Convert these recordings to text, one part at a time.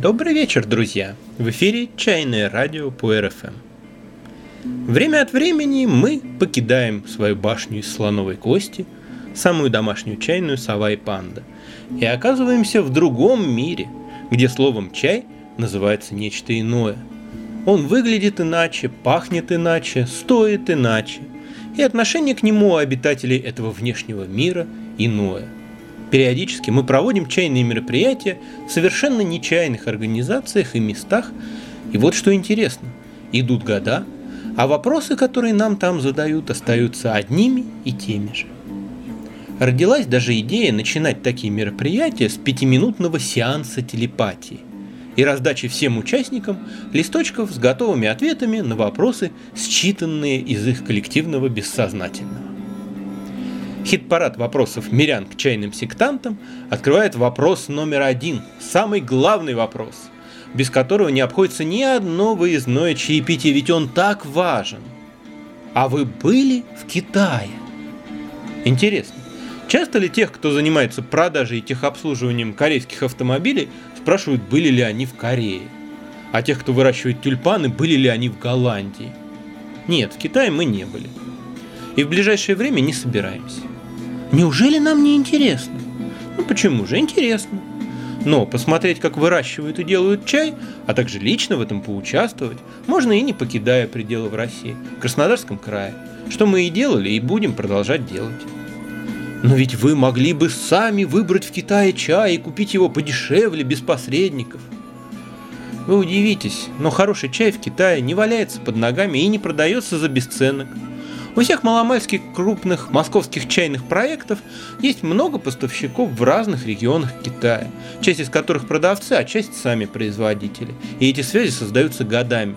Добрый вечер, друзья! В эфире «Чайное радио» по РФМ. Время от времени мы покидаем свою башню из слоновой кости, самую домашнюю чайную сова и панда, и оказываемся в другом мире, где словом «чай» называется нечто иное. Он выглядит иначе, пахнет иначе, стоит иначе, и отношение к нему у обитателей этого внешнего мира иное – Периодически мы проводим чайные мероприятия в совершенно нечаянных организациях и местах. И вот что интересно, идут года, а вопросы, которые нам там задают, остаются одними и теми же. Родилась даже идея начинать такие мероприятия с пятиминутного сеанса телепатии и раздачи всем участникам листочков с готовыми ответами на вопросы, считанные из их коллективного бессознательного. Хит-парад вопросов мирян к чайным сектантам открывает вопрос номер один, самый главный вопрос, без которого не обходится ни одно выездное чаепитие, ведь он так важен. А вы были в Китае? Интересно, часто ли тех, кто занимается продажей и техобслуживанием корейских автомобилей, спрашивают, были ли они в Корее? А тех, кто выращивает тюльпаны, были ли они в Голландии? Нет, в Китае мы не были. И в ближайшее время не собираемся. Неужели нам не интересно? Ну почему же? Интересно. Но посмотреть, как выращивают и делают чай, а также лично в этом поучаствовать, можно и не покидая пределы в России, в Краснодарском крае, что мы и делали и будем продолжать делать. Но ведь вы могли бы сами выбрать в Китае чай и купить его подешевле, без посредников. Вы удивитесь, но хороший чай в Китае не валяется под ногами и не продается за бесценок – у всех маломальских крупных московских чайных проектов есть много поставщиков в разных регионах Китая, часть из которых продавцы, а часть сами производители. И эти связи создаются годами.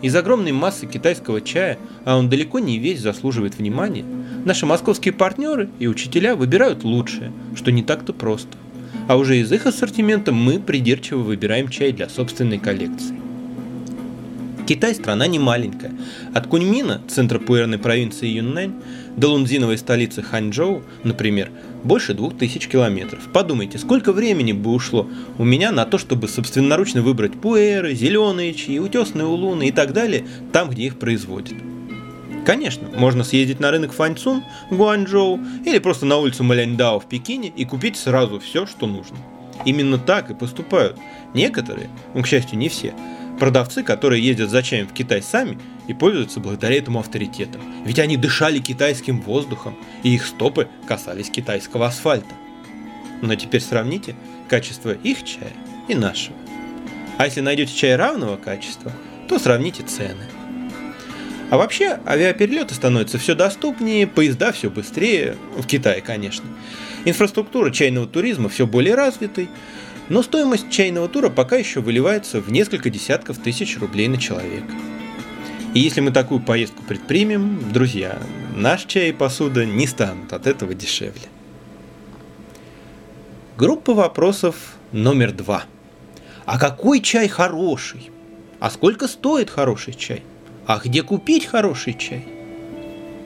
Из огромной массы китайского чая, а он далеко не весь заслуживает внимания, наши московские партнеры и учителя выбирают лучшее, что не так-то просто. А уже из их ассортимента мы придирчиво выбираем чай для собственной коллекции. Китай страна не маленькая. От Куньмина, центра пуэрной провинции Юннань, до лунзиновой столицы Ханчжоу, например, больше двух тысяч километров. Подумайте, сколько времени бы ушло у меня на то, чтобы собственноручно выбрать пуэры, зеленые чаи, утесные улуны и так далее, там, где их производят. Конечно, можно съездить на рынок Фаньцун Гуанчжоу или просто на улицу Маляньдао в Пекине и купить сразу все, что нужно. Именно так и поступают некоторые, ну, к счастью, не все, Продавцы, которые ездят за чаем в Китай сами и пользуются благодаря этому авторитетом. Ведь они дышали китайским воздухом, и их стопы касались китайского асфальта. Но теперь сравните качество их чая и нашего. А если найдете чай равного качества, то сравните цены. А вообще авиаперелеты становятся все доступнее, поезда все быстрее, в Китае, конечно. Инфраструктура чайного туризма все более развитой, но стоимость чайного тура пока еще выливается в несколько десятков тысяч рублей на человека. И если мы такую поездку предпримем, друзья, наш чай и посуда не станут от этого дешевле. Группа вопросов номер два. А какой чай хороший? А сколько стоит хороший чай? А где купить хороший чай?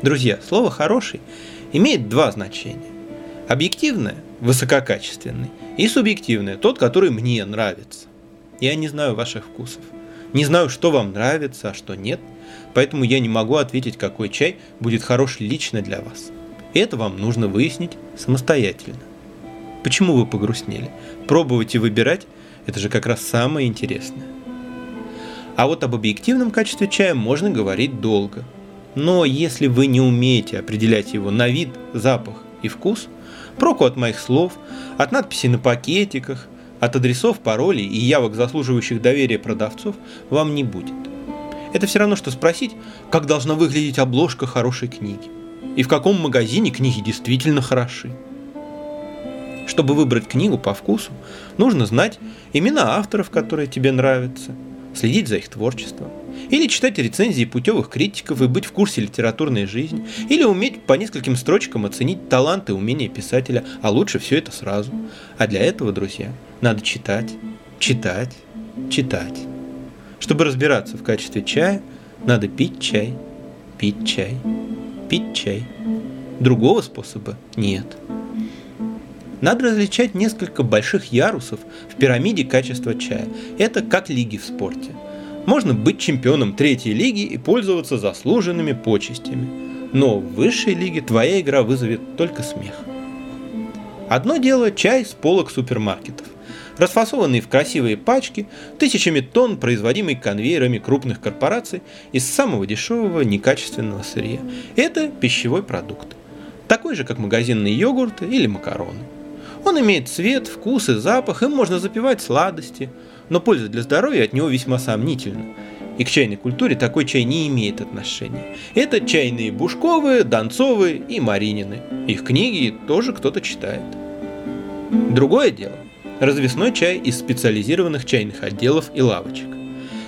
Друзья, слово «хороший» имеет два значения. Объективное – высококачественный – и субъективное, тот, который мне нравится. Я не знаю ваших вкусов. Не знаю, что вам нравится, а что нет. Поэтому я не могу ответить, какой чай будет хорош лично для вас. Это вам нужно выяснить самостоятельно. Почему вы погрустнели? Пробовать и выбирать – это же как раз самое интересное. А вот об объективном качестве чая можно говорить долго. Но если вы не умеете определять его на вид, запах и вкус – Проку от моих слов, от надписей на пакетиках, от адресов, паролей и явок заслуживающих доверия продавцов вам не будет. Это все равно, что спросить, как должна выглядеть обложка хорошей книги. И в каком магазине книги действительно хороши. Чтобы выбрать книгу по вкусу, нужно знать имена авторов, которые тебе нравятся, следить за их творчеством, или читать рецензии путевых критиков и быть в курсе литературной жизни. Или уметь по нескольким строчкам оценить таланты и умения писателя. А лучше все это сразу. А для этого, друзья, надо читать, читать, читать. Чтобы разбираться в качестве чая, надо пить чай, пить чай, пить чай. Другого способа нет. Надо различать несколько больших ярусов в пирамиде качества чая. Это как лиги в спорте. Можно быть чемпионом третьей лиги и пользоваться заслуженными почестями. Но в высшей лиге твоя игра вызовет только смех. Одно дело чай с полок супермаркетов расфасованный в красивые пачки, тысячами тонн, производимый конвейерами крупных корпораций из самого дешевого некачественного сырья. Это пищевой продукт, такой же, как магазинные йогурты или макароны. Он имеет цвет, вкус и запах, им можно запивать сладости, но польза для здоровья от него весьма сомнительна. И к чайной культуре такой чай не имеет отношения. Это чайные Бушковые, Донцовые и Маринины. Их книги тоже кто-то читает. Другое дело развесной чай из специализированных чайных отделов и лавочек.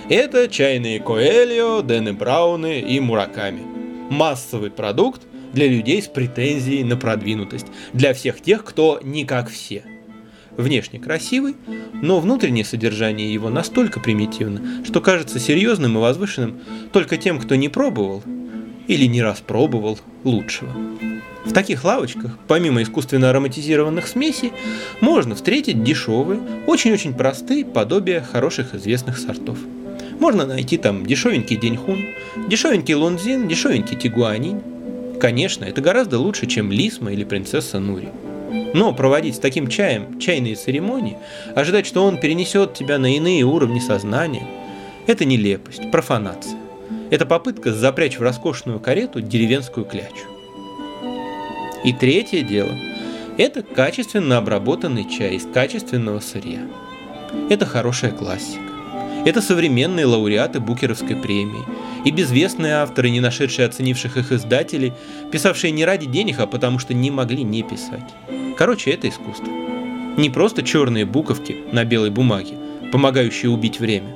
Это чайные Коэльо, Дэны Брауны и Мураками. Массовый продукт для людей с претензией на продвинутость, для всех тех, кто не как все. Внешне красивый, но внутреннее содержание его настолько примитивно, что кажется серьезным и возвышенным только тем, кто не пробовал или не раз пробовал лучшего. В таких лавочках, помимо искусственно ароматизированных смесей, можно встретить дешевые, очень-очень простые подобия хороших известных сортов. Можно найти там дешевенький деньхун, дешевенький лунзин, дешевенький тигуанин. Конечно, это гораздо лучше, чем лисма или принцесса Нури. Но проводить с таким чаем чайные церемонии, ожидать, что он перенесет тебя на иные уровни сознания, это нелепость, профанация. Это попытка запрячь в роскошную карету деревенскую клячу. И третье дело – это качественно обработанный чай из качественного сырья. Это хорошая классика. Это современные лауреаты Букеровской премии и безвестные авторы, не нашедшие оценивших их издателей, писавшие не ради денег, а потому что не могли не писать. Короче, это искусство. Не просто черные буковки на белой бумаге, помогающие убить время,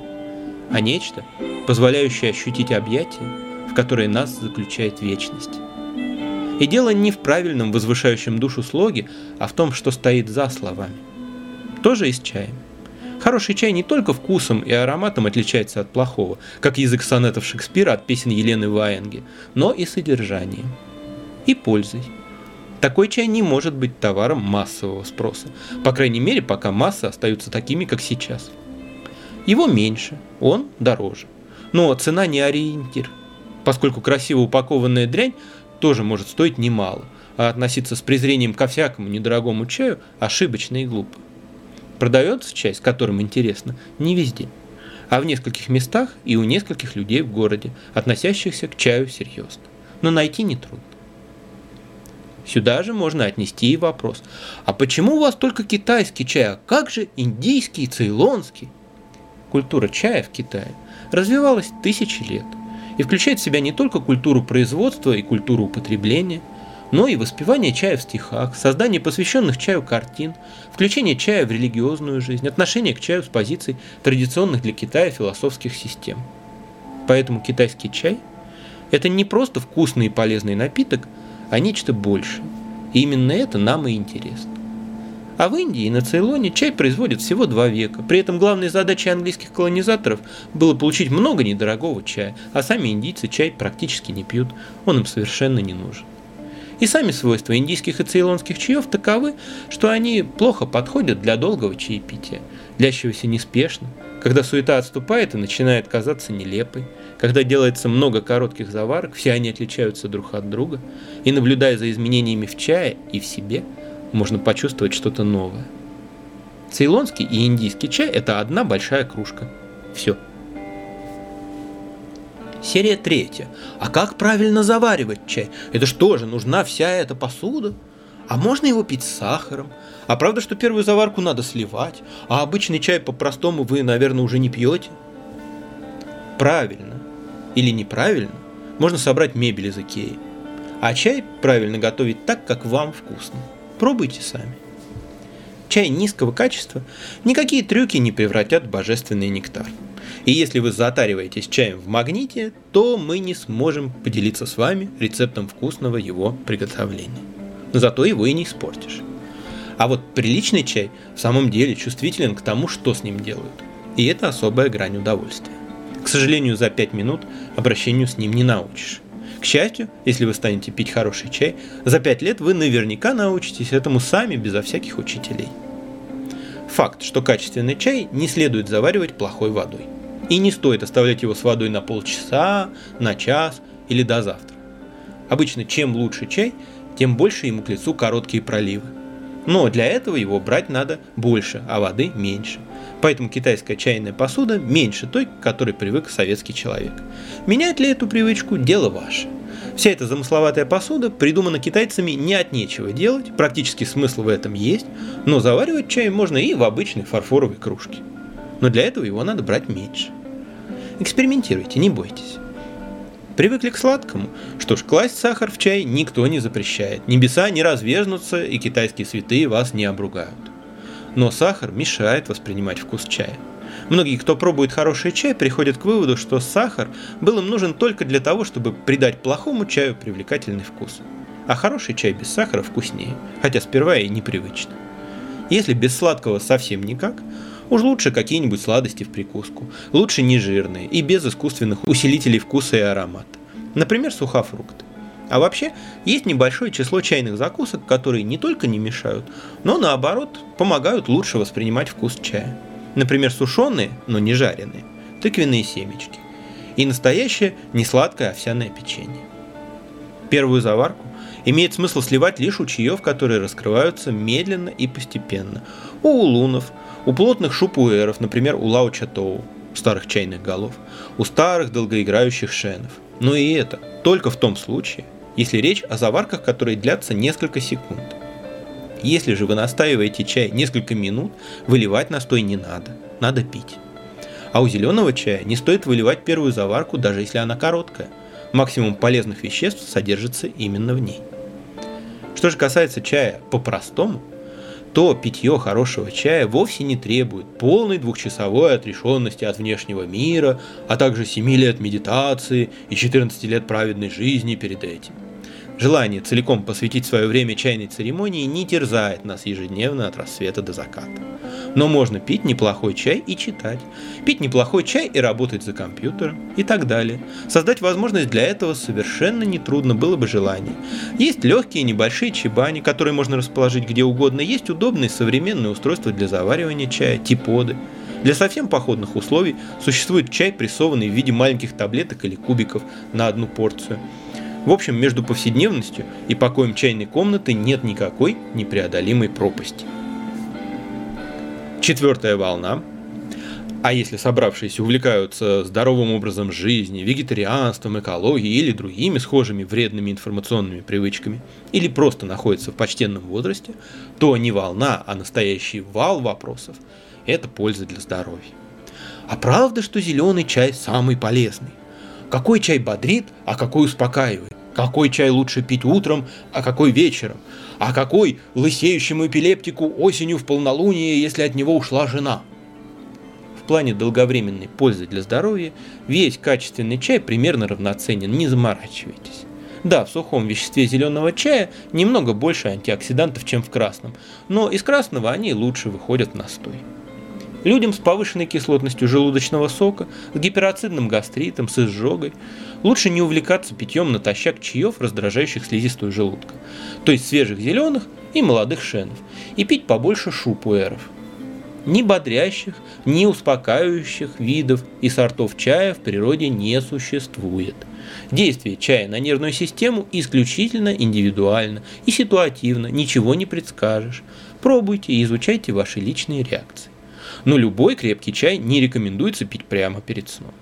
а нечто, позволяющее ощутить объятие, в которое нас заключает вечность. И дело не в правильном возвышающем душу слоге, а в том, что стоит за словами. Тоже и с чаем. Хороший чай не только вкусом и ароматом отличается от плохого, как язык сонетов Шекспира от песен Елены Ваенги, но и содержанием. И пользой. Такой чай не может быть товаром массового спроса, по крайней мере, пока массы остаются такими, как сейчас. Его меньше, он дороже. Но цена не ориентир, поскольку красиво упакованная дрянь тоже может стоить немало, а относиться с презрением ко всякому недорогому чаю ошибочно и глупо. Продается с которым интересно, не везде, а в нескольких местах и у нескольких людей в городе, относящихся к чаю серьезно. Но найти нетрудно. Сюда же можно отнести и вопрос, а почему у вас только китайский чай, а как же индийский и цейлонский? Культура чая в Китае развивалась тысячи лет – и включает в себя не только культуру производства и культуру употребления, но и воспевание чая в стихах, создание посвященных чаю картин, включение чая в религиозную жизнь, отношение к чаю с позиций традиционных для Китая философских систем. Поэтому китайский чай – это не просто вкусный и полезный напиток, а нечто большее. И именно это нам и интересно. А в Индии и на Цейлоне чай производят всего два века. При этом главной задачей английских колонизаторов было получить много недорогого чая, а сами индийцы чай практически не пьют, он им совершенно не нужен. И сами свойства индийских и цейлонских чаев таковы, что они плохо подходят для долгого чаепития, длящегося неспешно, когда суета отступает и начинает казаться нелепой, когда делается много коротких заварок, все они отличаются друг от друга, и наблюдая за изменениями в чае и в себе – можно почувствовать что-то новое. Цейлонский и индийский чай – это одна большая кружка. Все. Серия третья. А как правильно заваривать чай? Это что же, нужна вся эта посуда? А можно его пить с сахаром? А правда, что первую заварку надо сливать? А обычный чай по-простому вы, наверное, уже не пьете? Правильно или неправильно можно собрать мебель из Икеи. А чай правильно готовить так, как вам вкусно. Пробуйте сами. Чай низкого качества никакие трюки не превратят в божественный нектар. И если вы затариваетесь чаем в магните, то мы не сможем поделиться с вами рецептом вкусного его приготовления. Но зато его и не испортишь. А вот приличный чай в самом деле чувствителен к тому, что с ним делают. И это особая грань удовольствия. К сожалению, за 5 минут обращению с ним не научишь. К счастью, если вы станете пить хороший чай, за 5 лет вы наверняка научитесь этому сами, безо всяких учителей. Факт, что качественный чай не следует заваривать плохой водой. И не стоит оставлять его с водой на полчаса, на час или до завтра. Обычно чем лучше чай, тем больше ему к лицу короткие проливы. Но для этого его брать надо больше, а воды меньше. Поэтому китайская чайная посуда меньше той, к которой привык советский человек. Менять ли эту привычку – дело ваше. Вся эта замысловатая посуда придумана китайцами не от нечего делать, практически смысл в этом есть, но заваривать чай можно и в обычной фарфоровой кружке. Но для этого его надо брать меньше. Экспериментируйте, не бойтесь. Привыкли к сладкому? Что ж, класть сахар в чай никто не запрещает. Небеса не разверзнутся, и китайские святые вас не обругают. Но сахар мешает воспринимать вкус чая. Многие, кто пробует хороший чай, приходят к выводу, что сахар был им нужен только для того, чтобы придать плохому чаю привлекательный вкус. А хороший чай без сахара вкуснее, хотя сперва и непривычно. Если без сладкого совсем никак, Уж лучше какие-нибудь сладости в прикуску. Лучше нежирные и без искусственных усилителей вкуса и аромата. Например, сухофрукты. А вообще, есть небольшое число чайных закусок, которые не только не мешают, но наоборот помогают лучше воспринимать вкус чая. Например, сушеные, но не жареные, тыквенные семечки. И настоящее несладкое овсяное печенье. Первую заварку имеет смысл сливать лишь у чаев, которые раскрываются медленно и постепенно. У улунов, у плотных шупуэров, например, у Лао Чатоу, старых чайных голов, у старых долгоиграющих шенов. Но и это только в том случае, если речь о заварках, которые длятся несколько секунд. Если же вы настаиваете чай несколько минут, выливать настой не надо, надо пить. А у зеленого чая не стоит выливать первую заварку, даже если она короткая. Максимум полезных веществ содержится именно в ней. Что же касается чая по-простому – то питье хорошего чая вовсе не требует полной двухчасовой отрешенности от внешнего мира, а также 7 лет медитации и 14 лет праведной жизни перед этим. Желание целиком посвятить свое время чайной церемонии не терзает нас ежедневно от рассвета до заката. Но можно пить неплохой чай и читать, пить неплохой чай и работать за компьютером и так далее. Создать возможность для этого совершенно нетрудно было бы желание. Есть легкие небольшие чебани, которые можно расположить где угодно, есть удобные современные устройства для заваривания чая, типоды. Для совсем походных условий существует чай, прессованный в виде маленьких таблеток или кубиков на одну порцию – в общем, между повседневностью и покоем чайной комнаты нет никакой непреодолимой пропасти. Четвертая волна. А если собравшиеся увлекаются здоровым образом жизни, вегетарианством, экологией или другими схожими вредными информационными привычками, или просто находятся в почтенном возрасте, то не волна, а настоящий вал вопросов – это польза для здоровья. А правда, что зеленый чай самый полезный? Какой чай бодрит, а какой успокаивает? Какой чай лучше пить утром, а какой вечером? А какой лысеющему эпилептику осенью в полнолуние, если от него ушла жена? В плане долговременной пользы для здоровья весь качественный чай примерно равноценен, не заморачивайтесь. Да, в сухом веществе зеленого чая немного больше антиоксидантов, чем в красном, но из красного они лучше выходят в настой. Людям с повышенной кислотностью желудочного сока, с гиперацидным гастритом, с изжогой лучше не увлекаться питьем натощак чаев, раздражающих слизистую желудка, то есть свежих зеленых и молодых шенов, и пить побольше шупуэров. Ни бодрящих, ни успокаивающих видов и сортов чая в природе не существует. Действие чая на нервную систему исключительно индивидуально и ситуативно, ничего не предскажешь. Пробуйте и изучайте ваши личные реакции но любой крепкий чай не рекомендуется пить прямо перед сном.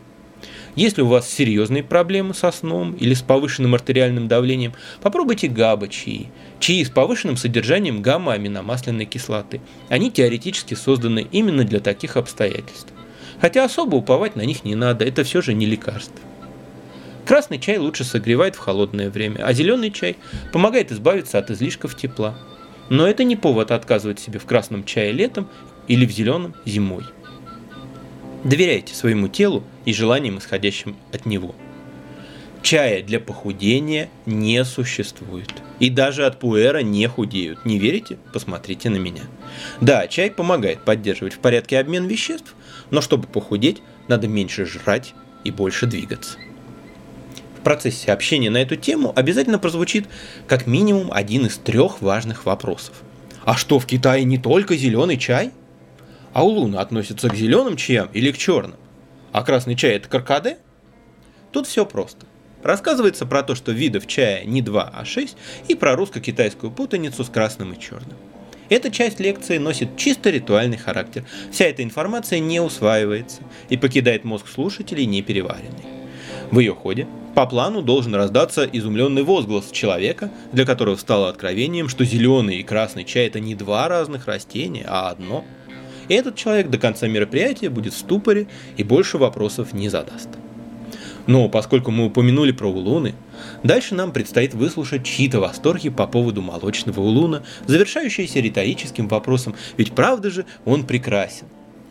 Если у вас серьезные проблемы со сном или с повышенным артериальным давлением, попробуйте габа-чаи. Чаи с повышенным содержанием гамма-аминомасляной кислоты. Они теоретически созданы именно для таких обстоятельств. Хотя особо уповать на них не надо, это все же не лекарство. Красный чай лучше согревает в холодное время, а зеленый чай помогает избавиться от излишков тепла. Но это не повод отказывать себе в красном чае летом или в зеленом зимой. Доверяйте своему телу и желаниям, исходящим от него. Чая для похудения не существует. И даже от пуэра не худеют. Не верите? Посмотрите на меня. Да, чай помогает поддерживать в порядке обмен веществ, но чтобы похудеть, надо меньше жрать и больше двигаться. В процессе общения на эту тему обязательно прозвучит как минимум один из трех важных вопросов. А что, в Китае не только зеленый чай? А у Луны относятся к зеленым чаям или к черным? А красный чай это каркаде? Тут все просто. Рассказывается про то, что видов чая не два, а шесть, и про русско-китайскую путаницу с красным и черным. Эта часть лекции носит чисто ритуальный характер. Вся эта информация не усваивается и покидает мозг слушателей непереваренной. В ее ходе по плану должен раздаться изумленный возглас человека, для которого стало откровением, что зеленый и красный чай это не два разных растения, а одно. Этот человек до конца мероприятия будет в ступоре и больше вопросов не задаст. Но поскольку мы упомянули про улуны, дальше нам предстоит выслушать чьи-то восторги по поводу молочного улуна, завершающиеся риторическим вопросом, ведь правда же он прекрасен.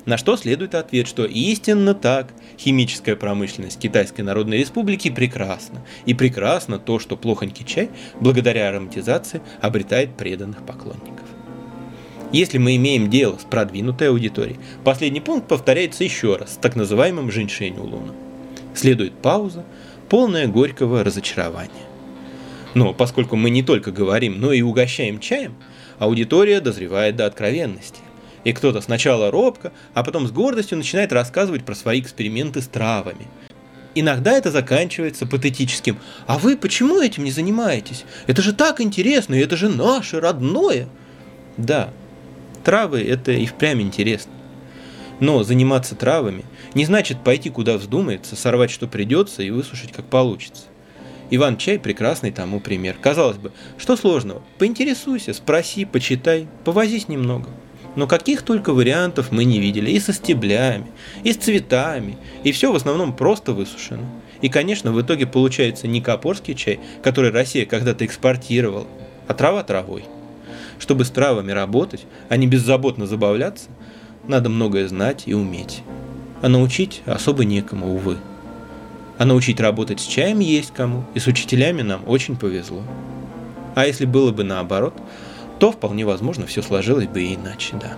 На что следует ответ, что истинно так, химическая промышленность Китайской Народной Республики прекрасна. И прекрасно то, что плохонький чай, благодаря ароматизации, обретает преданных поклонников. Если мы имеем дело с продвинутой аудиторией, последний пункт повторяется еще раз с так называемым женьшень улуном. Следует пауза, полная горького разочарования. Но поскольку мы не только говорим, но и угощаем чаем, аудитория дозревает до откровенности. И кто-то сначала робко, а потом с гордостью начинает рассказывать про свои эксперименты с травами. Иногда это заканчивается патетическим «А вы почему этим не занимаетесь? Это же так интересно, и это же наше, родное!» Да, травы – это и впрямь интересно. Но заниматься травами не значит пойти куда вздумается, сорвать что придется и высушить как получится. Иван Чай прекрасный тому пример. Казалось бы, что сложного? Поинтересуйся, спроси, почитай, повозись немного. Но каких только вариантов мы не видели. И со стеблями, и с цветами. И все в основном просто высушено. И, конечно, в итоге получается не копорский чай, который Россия когда-то экспортировала, а трава травой. Чтобы с травами работать, а не беззаботно забавляться, надо многое знать и уметь. А научить особо некому, увы. А научить работать с чаем есть кому, и с учителями нам очень повезло. А если было бы наоборот, то вполне возможно все сложилось бы иначе, да.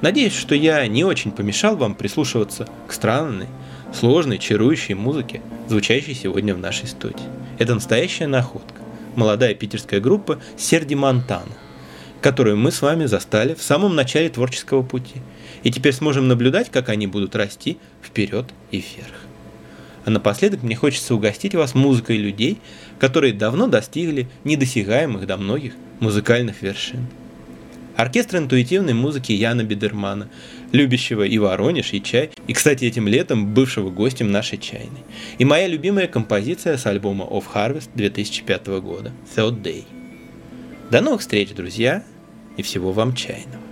Надеюсь, что я не очень помешал вам прислушиваться к странной, сложной, чарующей музыке, звучащей сегодня в нашей студии. Это настоящая находка. Молодая питерская группа Серди Монтана которую мы с вами застали в самом начале творческого пути. И теперь сможем наблюдать, как они будут расти вперед и вверх. А напоследок мне хочется угостить вас музыкой людей, которые давно достигли недосягаемых до многих музыкальных вершин. Оркестр интуитивной музыки Яна Бедермана, любящего и Воронеж, и чай, и, кстати, этим летом бывшего гостем нашей чайной. И моя любимая композиция с альбома Of Harvest 2005 года, Third Day. До новых встреч, друзья! и всего вам чайного.